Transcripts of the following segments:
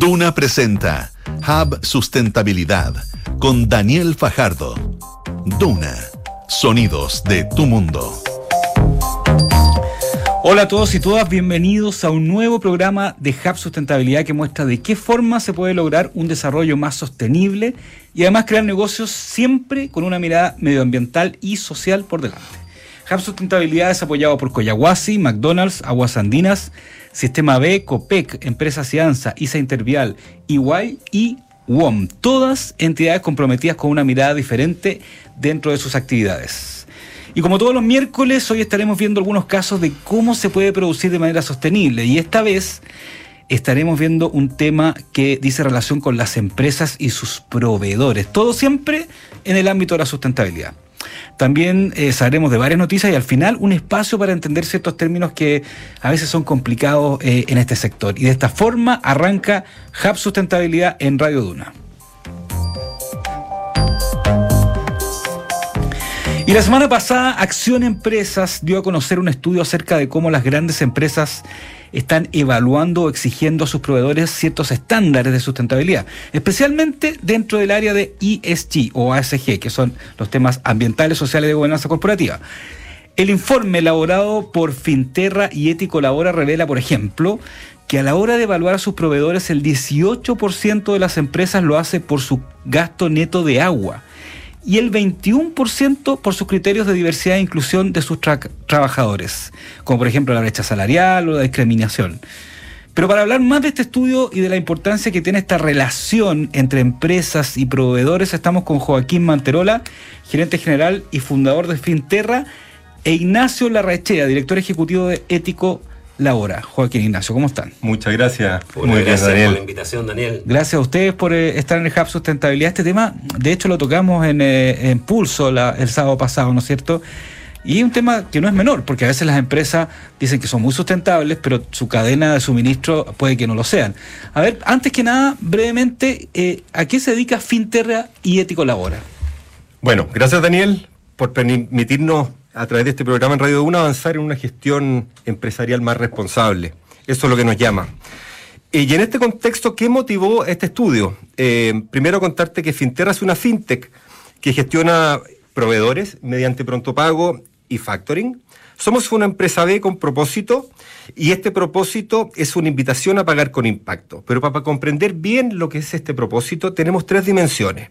Duna presenta Hub Sustentabilidad con Daniel Fajardo. Duna, sonidos de tu mundo. Hola a todos y todas, bienvenidos a un nuevo programa de Hub Sustentabilidad que muestra de qué forma se puede lograr un desarrollo más sostenible y además crear negocios siempre con una mirada medioambiental y social por delante. Hub Sustentabilidad es apoyado por Coyahuasi, McDonald's, Aguas Andinas, Sistema B, COPEC, Empresa Cianza, ISA Intervial, EY y WOM. Todas entidades comprometidas con una mirada diferente dentro de sus actividades. Y como todos los miércoles, hoy estaremos viendo algunos casos de cómo se puede producir de manera sostenible. Y esta vez estaremos viendo un tema que dice relación con las empresas y sus proveedores. Todo siempre en el ámbito de la sustentabilidad. También eh, sabremos de varias noticias y al final un espacio para entender ciertos términos que a veces son complicados eh, en este sector. Y de esta forma arranca Hub Sustentabilidad en Radio Duna. Y la semana pasada, Acción Empresas dio a conocer un estudio acerca de cómo las grandes empresas están evaluando o exigiendo a sus proveedores ciertos estándares de sustentabilidad, especialmente dentro del área de ESG o ASG, que son los temas ambientales, sociales y de gobernanza corporativa. El informe elaborado por Finterra y Ético Labora revela, por ejemplo, que a la hora de evaluar a sus proveedores, el 18% de las empresas lo hace por su gasto neto de agua y el 21% por sus criterios de diversidad e inclusión de sus trabajadores, como por ejemplo la brecha salarial o la discriminación. Pero para hablar más de este estudio y de la importancia que tiene esta relación entre empresas y proveedores, estamos con Joaquín Manterola, gerente general y fundador de Finterra, e Ignacio Larrachea, director ejecutivo de Ético la hora. Joaquín Ignacio, ¿cómo están? Muchas gracias. Muy gracias Daniel. por la invitación, Daniel. Gracias a ustedes por eh, estar en el Hub Sustentabilidad. Este tema, de hecho, lo tocamos en, eh, Pulso el sábado pasado, ¿no es cierto? Y un tema que no es menor, porque a veces las empresas dicen que son muy sustentables, pero su cadena de suministro puede que no lo sean. A ver, antes que nada, brevemente, eh, ¿a qué se dedica Finterra y Ético Labora? Bueno, gracias Daniel por permitirnos a través de este programa en Radio 1 avanzar en una gestión empresarial más responsable. Eso es lo que nos llama. Y en este contexto, ¿qué motivó este estudio? Eh, primero contarte que Finterra es una fintech que gestiona proveedores mediante pronto pago y factoring. Somos una empresa B con propósito y este propósito es una invitación a pagar con impacto. Pero para comprender bien lo que es este propósito tenemos tres dimensiones.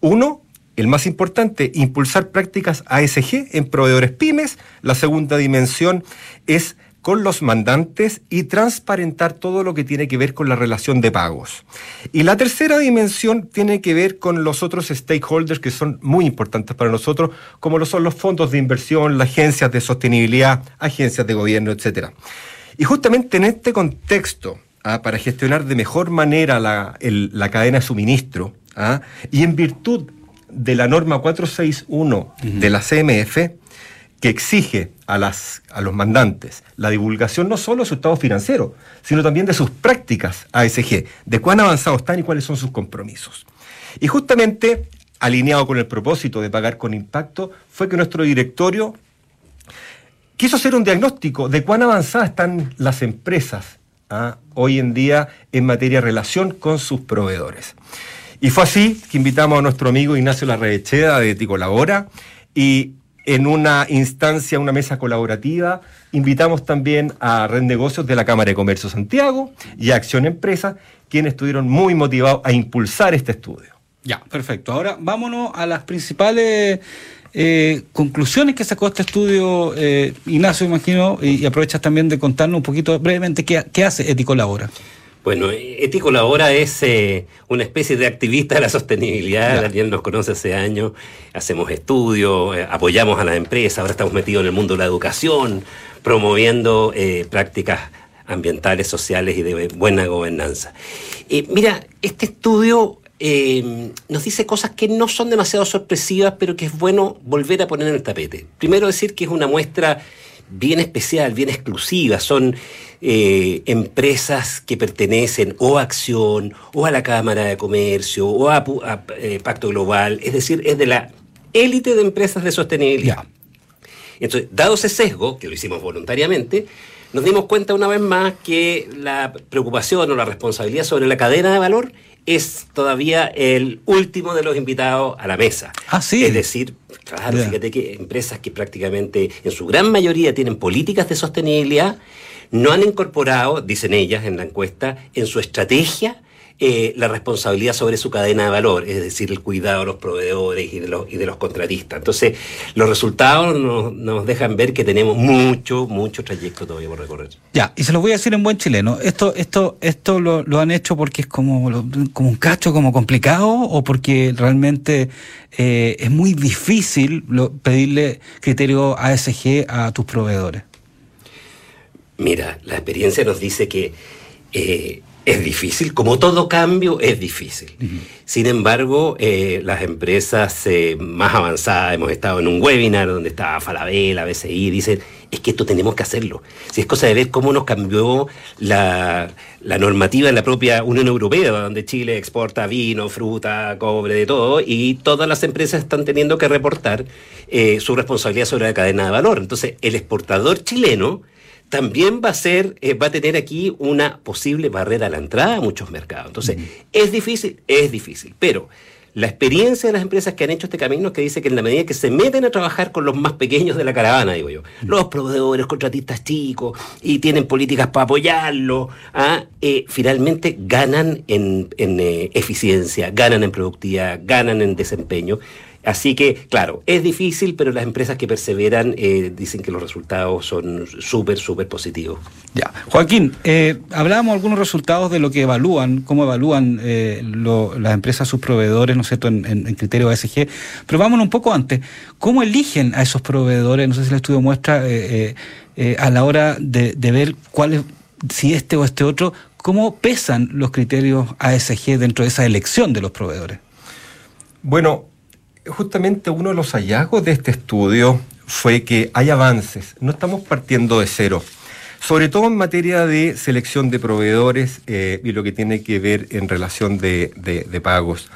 Uno, el más importante, impulsar prácticas ASG en proveedores pymes. La segunda dimensión es con los mandantes y transparentar todo lo que tiene que ver con la relación de pagos. Y la tercera dimensión tiene que ver con los otros stakeholders que son muy importantes para nosotros, como lo son los fondos de inversión, las agencias de sostenibilidad, agencias de gobierno, etc. Y justamente en este contexto, ah, para gestionar de mejor manera la, cadena de suministro, ah, y en virtud de la norma 461 de la CMF que exige a, las, a los mandantes la divulgación no solo de su estado financiero, sino también de sus prácticas ASG, de cuán avanzados están y cuáles son sus compromisos. Y justamente, alineado con el propósito de pagar con impacto, fue que nuestro directorio quiso hacer un diagnóstico de cuán avanzadas están las empresas ¿ah? hoy en día en materia de relación con sus proveedores. Y fue así que invitamos a nuestro amigo Ignacio Larrecheda de Ticolabora y en una instancia, una mesa colaborativa, invitamos también a Red Negocios de la Cámara de Comercio Santiago y a Acción Empresa, quienes estuvieron muy motivados a impulsar este estudio. Ya, perfecto. Ahora vámonos a las principales eh, conclusiones que sacó este estudio, eh, Ignacio, imagino, y, aprovechas también de contarnos un poquito brevemente qué, hace Eticolabora. Bueno, Ético Labora es eh, una especie de activista de la sostenibilidad, Daniel nos conoce hace años, hacemos estudios, eh, apoyamos a las empresas, ahora estamos metidos en el mundo de la educación, promoviendo eh, prácticas ambientales, sociales y de buena gobernanza. mira, este estudio nos dice cosas que no son demasiado sorpresivas, pero que es bueno volver a poner en el tapete. Primero decir que es una muestra bien especial, bien exclusiva, son eh, empresas que pertenecen o a Acción, o a la Cámara de Comercio, o a, eh, Pacto Global, es decir, es de la élite de empresas de sostenibilidad. Entonces, dado ese sesgo, que lo hicimos voluntariamente, nos dimos cuenta una vez más que la preocupación o la responsabilidad sobre la cadena de valor es todavía el último de los invitados a la mesa. Ah, sí. Es decir, claro, fíjate que empresas que prácticamente en su gran mayoría tienen políticas de sostenibilidad, no han incorporado, dicen ellas en la encuesta, en su estrategia eh, la responsabilidad sobre su cadena de valor, es decir, el cuidado de los proveedores y de los, y de los contratistas. Entonces, los resultados nos, nos dejan ver que tenemos mucho, mucho trayecto todavía por recorrer. Ya, y se los voy a decir en buen chileno. ¿Esto esto esto lo, lo han hecho porque es como, como un cacho, como complicado, o porque realmente eh, es muy difícil pedirle criterio ASG a tus proveedores? Mira, la experiencia nos dice que eh, es difícil, como todo cambio es difícil. Sin embargo, eh, las empresas eh, más avanzadas, hemos estado en un webinar donde estaba Falabella, BCI, dicen, es que esto tenemos que hacerlo. Si es cosa de ver cómo nos cambió la, normativa en la propia Unión Europea, donde Chile exporta vino, fruta, cobre, de todo, y todas las empresas están teniendo que reportar eh, su responsabilidad sobre la cadena de valor. Entonces, el exportador chileno también va a ser, eh, va a tener aquí una posible barrera a la entrada a muchos mercados. Entonces, es difícil, es difícil, pero la experiencia de las empresas que han hecho este camino es que dice que en la medida que se meten a trabajar con los más pequeños de la caravana, digo yo, los proveedores, contratistas chicos, y tienen políticas para apoyarlo, ¿ah? eh, finalmente ganan en, eh, eficiencia, ganan en productividad, ganan en desempeño. Así que, claro, es difícil, pero las empresas que perseveran eh, dicen que los resultados son súper, súper positivos. Ya. Joaquín, eh, hablábamos algunos resultados de lo que evalúan, cómo evalúan eh, las empresas, sus proveedores, ¿no es cierto?, en, en, criterio ASG, pero vámonos un poco antes. ¿Cómo eligen a esos proveedores? No sé si el estudio muestra eh, a la hora de, de ver cuál es, si este o este otro, cómo pesan los criterios ASG dentro de esa elección de los proveedores. Bueno, justamente uno de los hallazgos de este estudio fue que hay avances, no estamos partiendo de cero, sobre todo en materia de selección de proveedores eh, y lo que tiene que ver en relación de, pagos.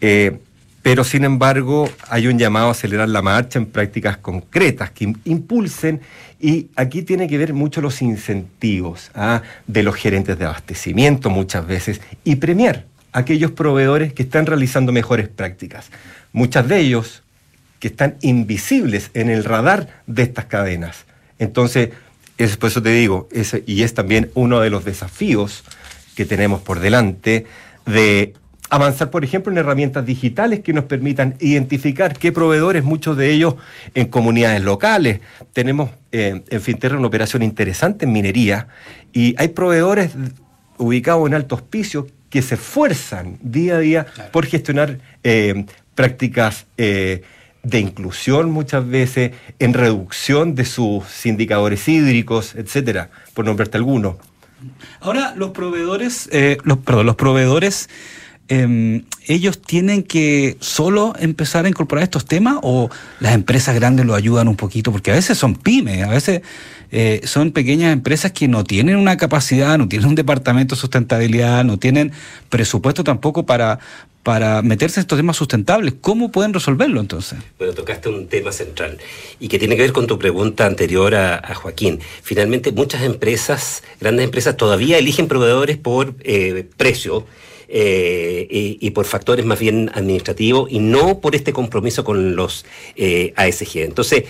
Eh, pero sin embargo hay un llamado a acelerar la marcha en prácticas concretas que impulsen y aquí tiene que ver mucho los incentivos ¿ah? de los gerentes de abastecimiento muchas veces y premiar aquellos proveedores que están realizando mejores prácticas muchas de ellos que están invisibles en el radar de estas cadenas. Entonces, es, por eso te digo, y es también uno de los desafíos que tenemos por delante de avanzar, por ejemplo, en herramientas digitales que nos permitan identificar qué proveedores, muchos de ellos en comunidades locales. Tenemos eh, en Finterra una operación interesante en minería y hay proveedores ubicados en alto hospicio que se esfuerzan día a día por gestionar eh, prácticas eh, de inclusión muchas veces, en reducción de sus indicadores hídricos, etcétera, por nombrarte alguno. Ahora, los proveedores, eh, los, perdón, los proveedores, em, ellos tienen que solo empezar a incorporar estos temas o las empresas grandes lo ayudan un poquito, porque a veces son pymes, a veces eh, son pequeñas empresas que no tienen una capacidad, no tienen un departamento de sustentabilidad, no tienen presupuesto tampoco para, para meterse en estos temas sustentables. ¿Cómo pueden resolverlo entonces? Bueno, tocaste un tema central y que tiene que ver con tu pregunta anterior a, Joaquín. Finalmente, muchas empresas, grandes empresas, todavía eligen proveedores por eh, precio. Eh, y, por factores más bien administrativos y no por este compromiso con los ASG. Entonces,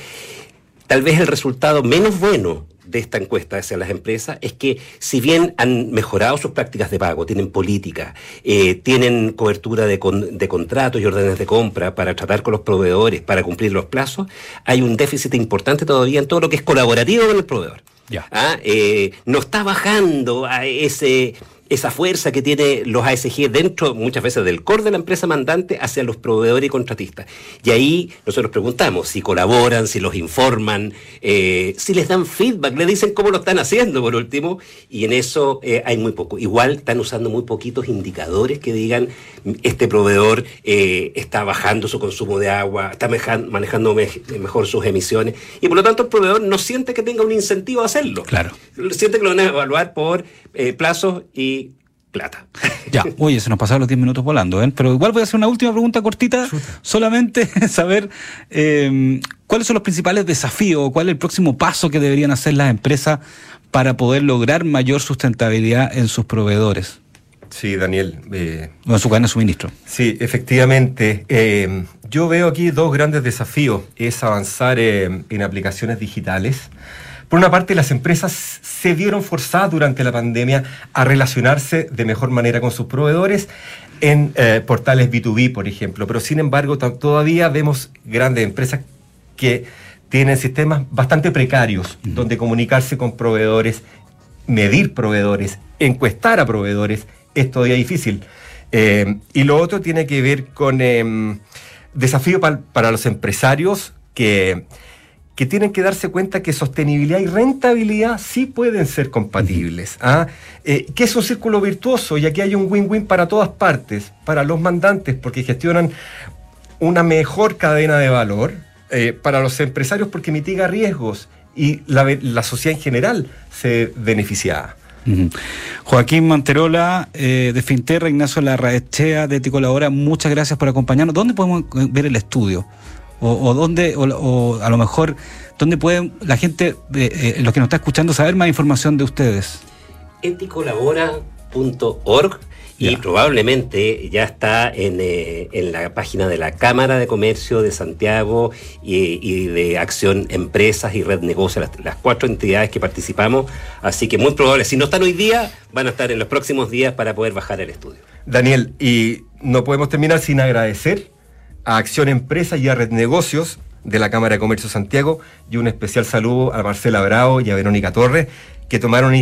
tal vez el resultado menos bueno de esta encuesta hacia las empresas es que si bien han mejorado sus prácticas de pago, tienen política, eh, tienen cobertura de, de, contratos y órdenes de compra para tratar con los proveedores, para cumplir los plazos, hay un déficit importante todavía en todo lo que es colaborativo con el proveedor. Ya. ¿Ah? Eh, no está bajando a ese esa fuerza que tiene los ASG dentro muchas veces del core de la empresa mandante hacia los proveedores y contratistas. Y ahí nosotros preguntamos si colaboran, si los informan, eh, si les dan feedback, le dicen cómo lo están haciendo por último, y en eso eh, hay muy poco. Igual están usando muy poquitos indicadores que digan este proveedor eh, está bajando su consumo de agua, está manejando mejor sus emisiones, y por lo tanto el proveedor no siente que tenga un incentivo a hacerlo. Claro. Siente que lo van a evaluar por plazos y plata. Ya, oye, se nos pasaron los 10 minutos volando, ¿eh? pero igual voy a hacer una última pregunta cortita, solamente saber eh, cuáles son los principales desafíos, cuál es el próximo paso que deberían hacer las empresas para poder lograr mayor sustentabilidad en sus proveedores? Sí, Daniel. Eh, o en su cadena de suministro. Sí, efectivamente. Eh, yo veo aquí dos grandes desafíos. Es avanzar eh, en aplicaciones digitales. Por una parte, las empresas se vieron forzadas durante la pandemia a relacionarse de mejor manera con sus proveedores en eh, portales B2B, por ejemplo. Pero sin embargo, todavía vemos grandes empresas que tienen sistemas bastante precarios, donde comunicarse con proveedores, medir proveedores, encuestar a proveedores, es todavía difícil. Eh, y lo otro tiene que ver con eh, desafío para los empresarios que que tienen que darse cuenta que sostenibilidad y rentabilidad sí pueden ser compatibles. ¿ah? Eh, que es un círculo virtuoso y aquí hay un win-win para todas partes, para los mandantes porque gestionan una mejor cadena de valor, eh, para los empresarios porque mitiga riesgos y la, sociedad en general se beneficia. Joaquín Manterola eh, de Finterra, Ignacio Larraechea de Ticolabora, muchas gracias por acompañarnos. ¿Dónde podemos ver el estudio? O, dónde, o, a lo mejor, dónde pueden la gente, eh, los que nos está escuchando, saber más información de ustedes. eticolabora.org y probablemente ya está en, eh, en, la página de la Cámara de Comercio de Santiago y, de Acción Empresas y Red Negocio, las, las, cuatro entidades que participamos. Así que muy probable, si no están hoy día, van a estar en los próximos días para poder bajar el estudio. Daniel, y no podemos terminar sin agradecer a Acción Empresa y a Red Negocios de la Cámara de Comercio Santiago y un especial saludo a Marcela Bravo y a Verónica Torres que tomaron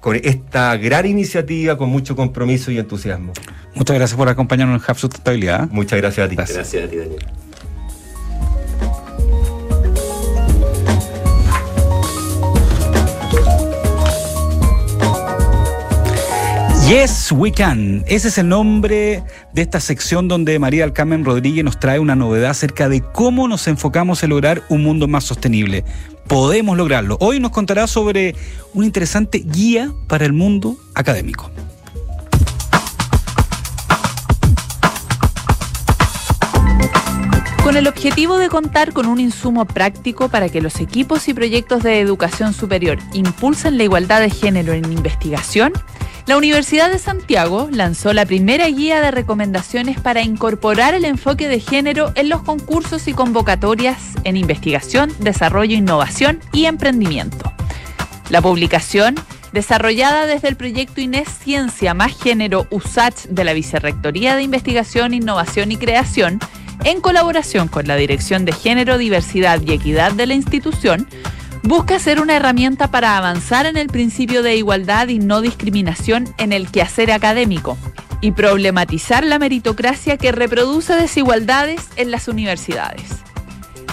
con esta gran iniciativa con mucho compromiso y entusiasmo. Muchas gracias por acompañarnos en Hub Sustentabilidad. Muchas gracias a ti. Gracias, gracias a ti, Daniel. Yes, we can. Ese es el nombre de esta sección donde María del Carmen Rodríguez nos trae una novedad acerca de cómo nos enfocamos en lograr un mundo más sostenible. Podemos lograrlo. Hoy nos contará sobre una interesante guía para el mundo académico. Con el objetivo de contar con un insumo práctico para que los equipos y proyectos de educación superior impulsen la igualdad de género en investigación, la Universidad de Santiago lanzó la primera guía de recomendaciones para incorporar el enfoque de género en los concursos y convocatorias en investigación, desarrollo, innovación y emprendimiento. La publicación, desarrollada desde el proyecto Inés Ciencia más Género USACH de la Vicerrectoría de Investigación, Innovación y Creación, en colaboración con la Dirección de Género, Diversidad y Equidad de la institución, busca ser una herramienta para avanzar en el principio de igualdad y no discriminación en el quehacer académico y problematizar la meritocracia que reproduce desigualdades en las universidades.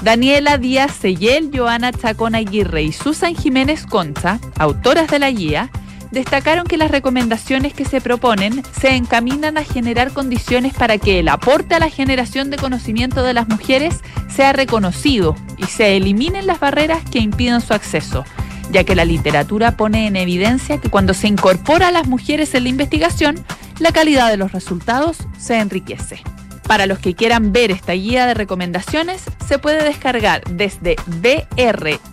Daniela Díaz Seyel, Joana Chacón Aguirre y Susan Jiménez Concha, autoras de la guía, destacaron que las recomendaciones que se proponen se encaminan a generar condiciones para que el aporte a la generación de conocimiento de las mujeres sea reconocido se eliminen las barreras que impiden su acceso, ya que la literatura pone en evidencia que cuando se incorpora a las mujeres en la investigación, la calidad de los resultados se enriquece. Para los que quieran ver esta guía de recomendaciones, se puede descargar desde bric.usach.cl.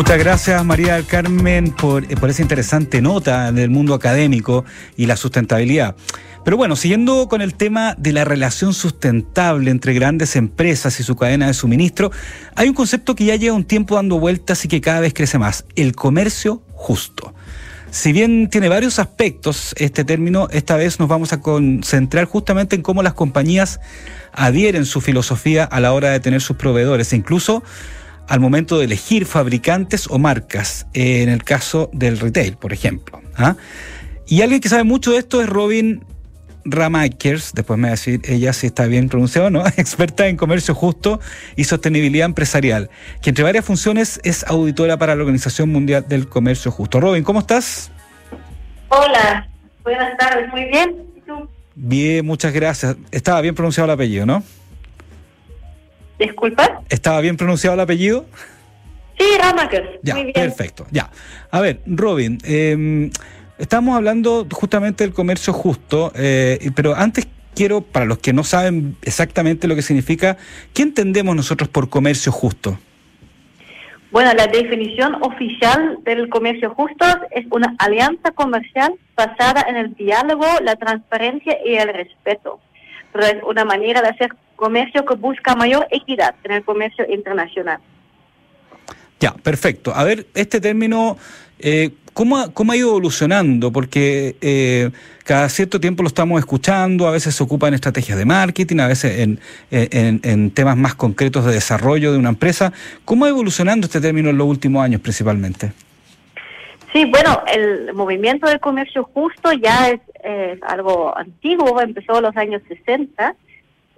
Muchas gracias María del Carmen por, eh, por esa interesante nota del mundo académico y la sustentabilidad. Pero bueno, siguiendo con el tema de la relación sustentable entre grandes empresas y su cadena de suministro, hay un concepto que ya lleva un tiempo dando vueltas y que cada vez crece más, el comercio justo. Si bien tiene varios aspectos este término, esta vez nos vamos a concentrar justamente en cómo las compañías adhieren su filosofía a la hora de tener sus proveedores incluso al momento de elegir fabricantes o marcas, en el caso del retail, por ejemplo. ¿ah? Y alguien que sabe mucho de esto es Robin Ramakers, después me va a decir ella si está bien pronunciado no, experta en comercio justo y sostenibilidad empresarial, que entre varias funciones es auditora para la Organización Mundial del Comercio Justo. Robin, ¿cómo estás? Hola, buenas tardes, muy bien. ¿Y tú? Bien, muchas gracias. Estaba bien pronunciado el apellido, ¿no? Disculpa. ¿Estaba bien pronunciado el apellido? Sí, Ramakers. Ya, perfecto. Ya. A ver, Robin, eh, estamos hablando justamente del comercio justo, eh, pero antes quiero, para los que no saben exactamente lo que significa, ¿qué entendemos nosotros por comercio justo? Bueno, la definición oficial del comercio justo es una alianza comercial basada en el diálogo, la transparencia y el respeto. Pero es una manera de hacer comercio que busca mayor equidad en el comercio internacional. Ya, perfecto. A ver, este término, eh, ¿cómo, ha, ¿cómo, ha, ido evolucionando? Porque eh, cada cierto tiempo lo estamos escuchando, a veces se ocupa en estrategias de marketing, a veces en, en, en, temas más concretos de desarrollo de una empresa. ¿Cómo ha evolucionando este término en los últimos años principalmente? Sí, bueno, el movimiento del comercio justo ya es eh, algo antiguo, empezó en los años 60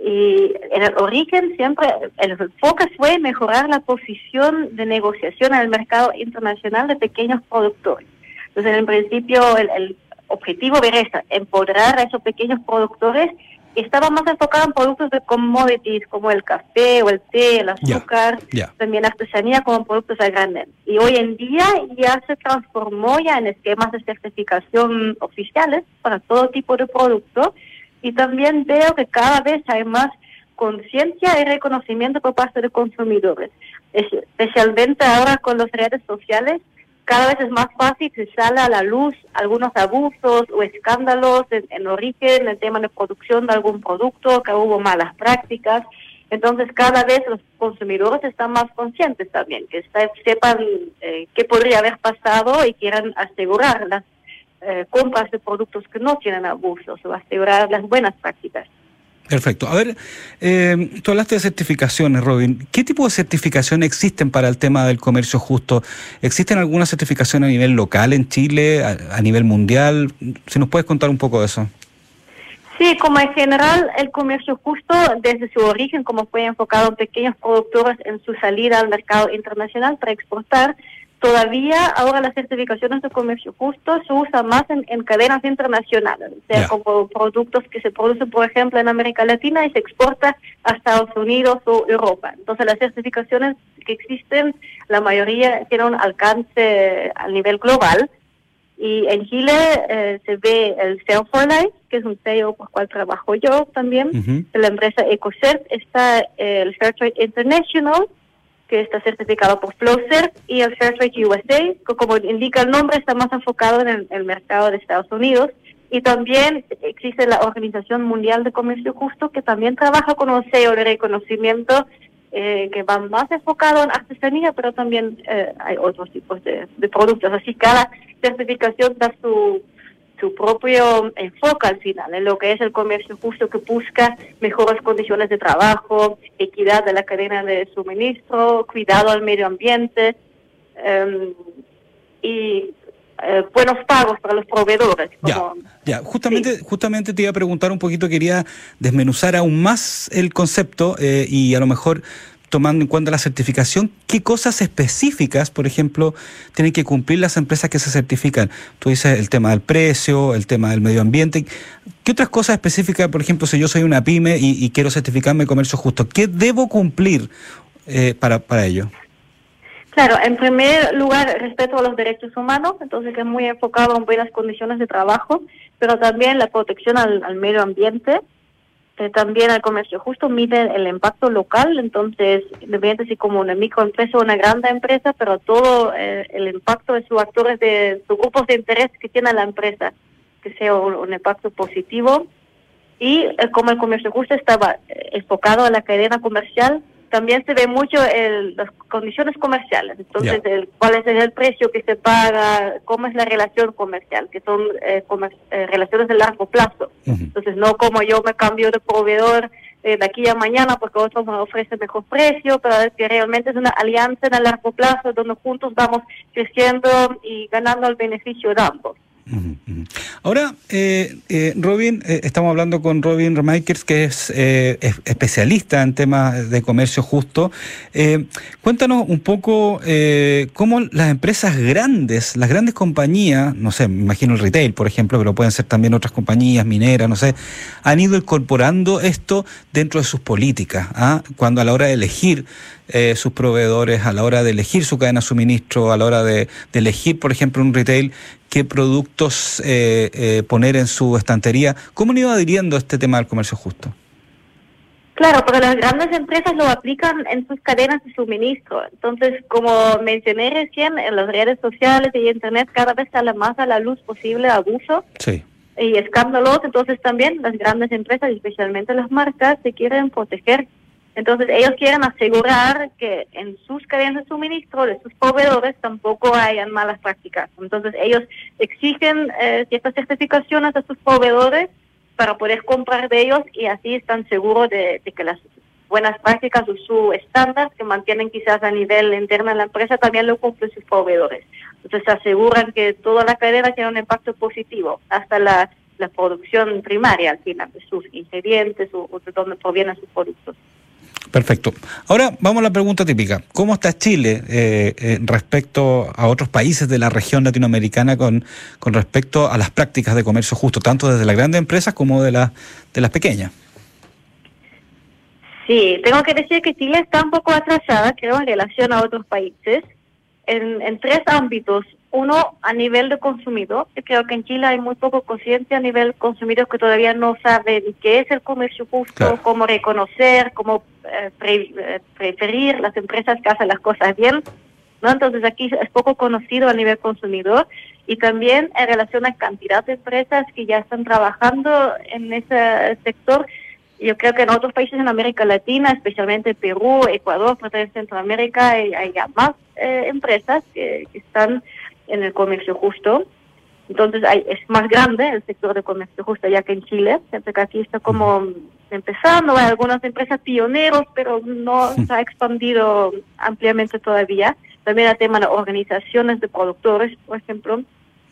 y en el origen siempre el enfoque fue mejorar la posición de negociación en el mercado internacional de pequeños productores. Entonces, en principio, el, el objetivo era empoderar a esos pequeños productores estaba más enfocado en productos de commodities como el café o el té, el azúcar, yeah, yeah. también artesanía como productos a granel. Y hoy en día ya se transformó ya en esquemas de certificación oficiales para todo tipo de producto y también veo que cada vez hay más conciencia y reconocimiento por parte de consumidores, especialmente ahora con las redes sociales cada vez es más fácil que sale a la luz algunos abusos o escándalos en, en, origen, en el tema de producción de algún producto, que hubo malas prácticas. Entonces, cada vez los consumidores están más conscientes también, que sepan eh, qué podría haber pasado y quieran asegurar las eh, compras de productos que no tienen abusos o asegurar las buenas prácticas. Perfecto. A ver, eh, tú hablaste de certificaciones, Robin. ¿Qué tipo de certificaciones existen para el tema del comercio justo? ¿Existen alguna certificación a nivel local en Chile, a, a nivel mundial? Si nos puedes contar un poco de eso. Sí, como en general el comercio justo desde su origen, como fue enfocado en pequeños productores en su salida al mercado internacional para exportar, todavía ahora las certificaciones de comercio justo se usan más en, en cadenas internacionales, o sea, como productos que se producen, por ejemplo, en América Latina y se exporta a Estados Unidos o Europa. Entonces, las certificaciones que existen, la mayoría tienen un alcance a nivel global. Y en Chile eh, se ve el Sell for Life, que es un sello por cual trabajo yo también, de la empresa EcoCert. Está eh, el Fairtrade International, que está certificado por FlowCert, y el Fairtrade USA, que como indica el nombre, está más enfocado en el, mercado de Estados Unidos. Y también existe la Organización Mundial de Comercio Justo, que también trabaja con un sello de reconocimiento eh, que va más enfocado en artesanía, pero también eh, hay otros tipos de productos. Así cada certificación da su, su propio enfoque al final, en lo que es el comercio justo que busca mejores condiciones de trabajo, equidad de la cadena de suministro, cuidado al medio ambiente eh, y eh, buenos pagos para los proveedores. Ya, como- ya. Justamente, justamente te iba a preguntar un poquito, quería desmenuzar aún más el concepto eh, y a lo mejor tomando en cuenta la certificación, ¿qué cosas específicas, por ejemplo, tienen que cumplir las empresas que se certifican? Tú dices el tema del precio, el tema del medio ambiente. ¿Qué otras cosas específicas, por ejemplo, si yo soy una pyme y, quiero certificarme de comercio justo, ¿qué debo cumplir eh, para, ello? Claro, en primer lugar, respeto a los derechos humanos, entonces que es muy enfocado en buenas condiciones de trabajo, pero también la protección al medio ambiente, eh, también al comercio justo, mide el impacto local, entonces, independientemente si como una microempresa o una grande empresa, pero todo eh, el impacto de sus actores, de sus grupos de interés que tiene la empresa, que sea un, un impacto positivo. Y eh, como el comercio justo estaba eh, enfocado a la cadena comercial, también se ve mucho el, las condiciones comerciales. Entonces, el, cuál es el precio que se paga, cómo es la relación comercial, que son eh, comer- eh, relaciones de largo plazo. Entonces, no como yo me cambio de proveedor eh, de aquí a mañana porque otro me ofrece mejor precio, pero es que realmente es una alianza en el largo plazo donde juntos vamos creciendo y ganando el beneficio de ambos. Ahora, eh, eh, Robin, eh, estamos hablando con Robin Remakers, que es, es especialista en temas de comercio justo. Cuéntanos un poco cómo las empresas grandes, las grandes compañías, no sé, me imagino el retail, por ejemplo, pero pueden ser también otras compañías mineras, no sé, han ido incorporando esto dentro de sus políticas, ¿ah? cuando a la hora de elegir sus proveedores, a la hora de elegir su cadena de suministro, a la hora de elegir, por ejemplo, un retail, qué productos eh, eh, poner en su estantería. ¿Cómo han ido adhiriendo este tema del comercio justo? Claro, pero las grandes empresas lo aplican en sus cadenas de suministro. Entonces, como mencioné recién, en las redes sociales y Internet cada vez sale más a la luz posible abuso Sí. y escándalos. Entonces, también las grandes empresas, especialmente las marcas, se quieren proteger. Entonces, ellos quieren asegurar que en sus cadenas de suministro de sus proveedores tampoco hayan malas prácticas. Entonces, ellos exigen eh, ciertas certificaciones a sus proveedores para poder comprar de ellos y así están seguros de, que las buenas prácticas o su estándar que mantienen quizás a nivel interno de la empresa también lo cumplen sus proveedores. Entonces se aseguran que toda la cadena tiene un impacto positivo, hasta la, la producción primaria al final, de sus ingredientes o, o de dónde provienen sus productos. Perfecto. Ahora vamos a la pregunta típica. ¿Cómo está Chile eh, eh, respecto a otros países de la región latinoamericana con, respecto a las prácticas de comercio justo, tanto desde las grandes empresas como de, las de las pequeñas? Sí, tengo que decir que Chile está un poco atrasada, creo, en relación a otros países, en tres ámbitos. Uno, a nivel de consumidor. Yo creo que en Chile hay muy poco conciencia a nivel consumidor que todavía no sabe ni qué es el comercio justo, Claro. cómo reconocer, cómo eh, pre- eh, preferir las empresas que hacen las cosas bien. ¿no? Entonces aquí es poco conocido a nivel consumidor y también en relación a cantidad de empresas que ya están trabajando en ese sector. Yo creo que en otros países en América Latina, especialmente Perú, Ecuador, parte de Centroamérica, hay, hay ya más eh, empresas que, que están en el comercio justo. Entonces hay, es más grande el sector de comercio justo ya que en Chile, siempre que aquí está como empezando, hay algunas empresas pioneros, pero no se ha expandido ampliamente todavía. También el tema de organizaciones de productores, por ejemplo.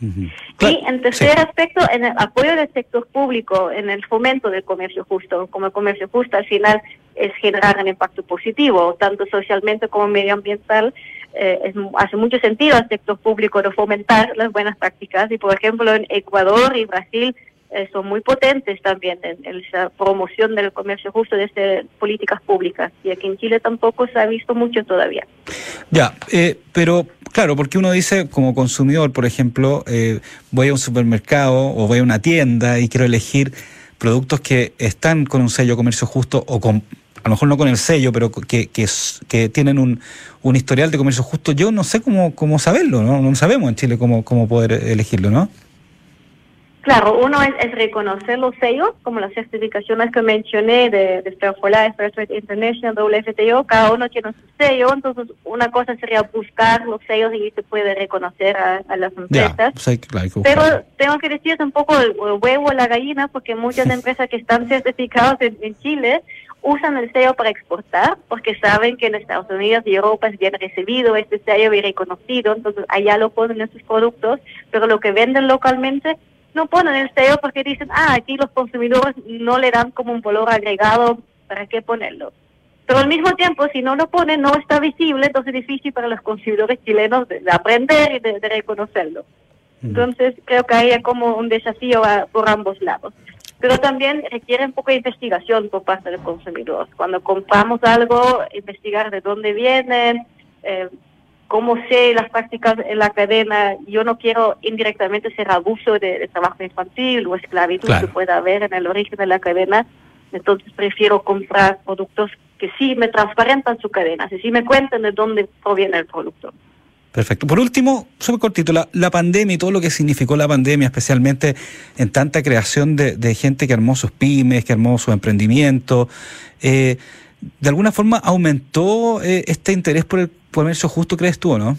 Y en tercer sí. aspecto, en el apoyo del sector público, en el fomento del comercio justo. Como el comercio justo al final es generar un impacto positivo, tanto socialmente como medioambiental. Eh, es hace mucho sentido al sector público de fomentar las buenas prácticas. Y por ejemplo, en Ecuador y Brasil eh, son muy potentes también en, en promoción del comercio justo desde políticas públicas. Y aquí en Chile tampoco se ha visto mucho todavía. Ya, eh, pero claro, porque uno dice como consumidor, por ejemplo, eh, voy a un supermercado o voy a una tienda y quiero elegir productos que están con un sello comercio justo o con, a lo mejor no con el sello, pero que, que, tienen un, un historial de comercio justo. Yo no sé cómo, cómo saberlo, ¿no? No sabemos en Chile cómo, cómo poder elegirlo, ¿no? Claro, uno es, es reconocer los sellos, como las certificaciones que mencioné de, de Fair Trade International, WFTO, cada uno tiene su sello, entonces una cosa sería buscar los sellos y se puede reconocer a, a las empresas. pues hay, que- claro, hay que Pero tengo que decir es un poco el, el huevo o la gallina, porque muchas empresas que están certificadas en, en Chile usan el sello para exportar, porque saben que en Estados Unidos y Europa es bien recibido este sello y reconocido, entonces allá lo ponen en sus productos, pero lo que venden localmente no ponen el sello porque dicen, ah, aquí los consumidores no le dan como un valor agregado, ¿para qué ponerlo? Pero al mismo tiempo, si no lo ponen, no está visible, entonces es difícil para los consumidores chilenos de, de aprender y de- de reconocerlo. Entonces, creo que hay como un desafío a- por ambos lados. Pero también requiere un poco de investigación por parte del consumidor. Cuando compramos algo, investigar de dónde vienen, eh, cómo sé las prácticas en la cadena. Yo no quiero indirectamente ser abuso de, de trabajo infantil o esclavitud Claro. que pueda haber en el origen de la cadena. Entonces prefiero comprar productos que sí me transparentan su cadena, que sí me cuenten de dónde proviene el producto. Perfecto. Por último, súper cortito, la, la pandemia y todo lo que significó la pandemia, especialmente en tanta creación de, de gente que armó sus pymes, que armó su emprendimiento, eh, ¿de alguna forma aumentó eh, este interés por el comercio justo, crees tú o no?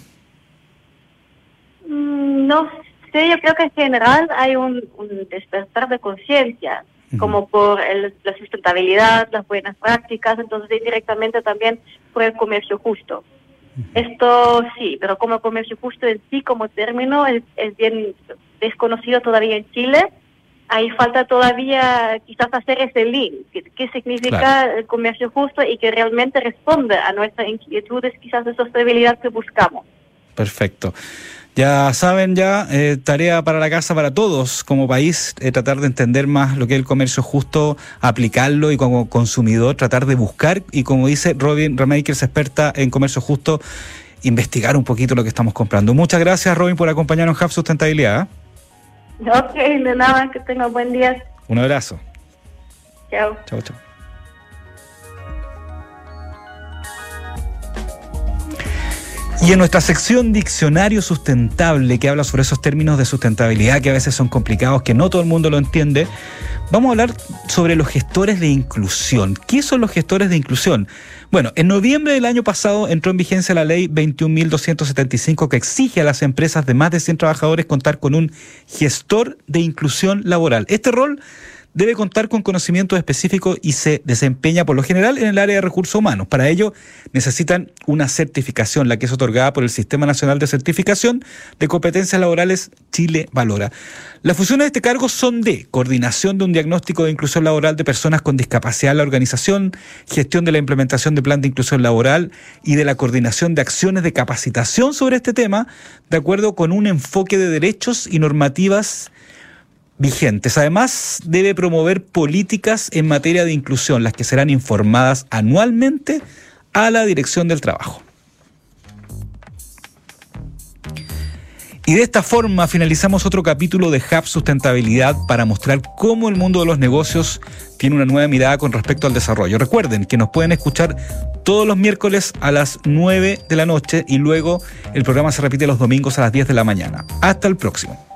Mm, No sé, yo creo que en general hay un, un despertar de conciencia, como por el- la sustentabilidad, las buenas prácticas, entonces indirectamente también por el comercio justo. Esto sí, pero como comercio justo en sí como término es, es bien desconocido todavía en Chile. Ahí falta todavía quizás hacer ese link, qué, significa Claro. el comercio justo y que realmente responde a nuestras inquietudes quizás de sostenibilidad que buscamos. Perfecto. Ya saben, ya, eh, tarea para la casa para todos como país, eh, tratar de entender más lo que es el comercio justo, aplicarlo y como consumidor tratar de buscar y como dice Robin Ramakers, experta en comercio justo, investigar un poquito lo que estamos comprando. Muchas gracias, Robin, por acompañarnos en Hub Sustentabilidad. Ok, de nada, que tenga buen día. Un abrazo. Chao. Chao, chao. Y en nuestra sección Diccionario Sustentable, que habla sobre esos términos de sustentabilidad que a veces son complicados, que no todo el mundo lo entiende, vamos a hablar sobre los gestores de inclusión. ¿Qué son los gestores de inclusión? Bueno, en noviembre del año pasado entró en vigencia la ley 21.275 que exige a las empresas de más de 100 trabajadores contar con un gestor de inclusión laboral. Este rol debe contar con conocimientos específicos y se desempeña por lo general en el área de recursos humanos. Para ello necesitan una certificación, la que es otorgada por el Sistema Nacional de Certificación de Competencias Laborales Chile Valora. Las funciones de este cargo son de coordinación de un diagnóstico de inclusión laboral de personas con discapacidad en la organización, gestión de la implementación de plan de inclusión laboral y de la coordinación de acciones de capacitación sobre este tema, de acuerdo con un enfoque de derechos y normativas vigentes. Además, debe promover políticas en materia de inclusión, las que serán informadas anualmente a la Dirección del Trabajo. Y de esta forma finalizamos otro capítulo de Hub Sustentabilidad para mostrar cómo el mundo de los negocios tiene una nueva mirada con respecto al desarrollo. Recuerden que nos pueden escuchar todos los miércoles a las 9 de la noche y luego el programa se repite los domingos a las 10 de la mañana. Hasta el próximo.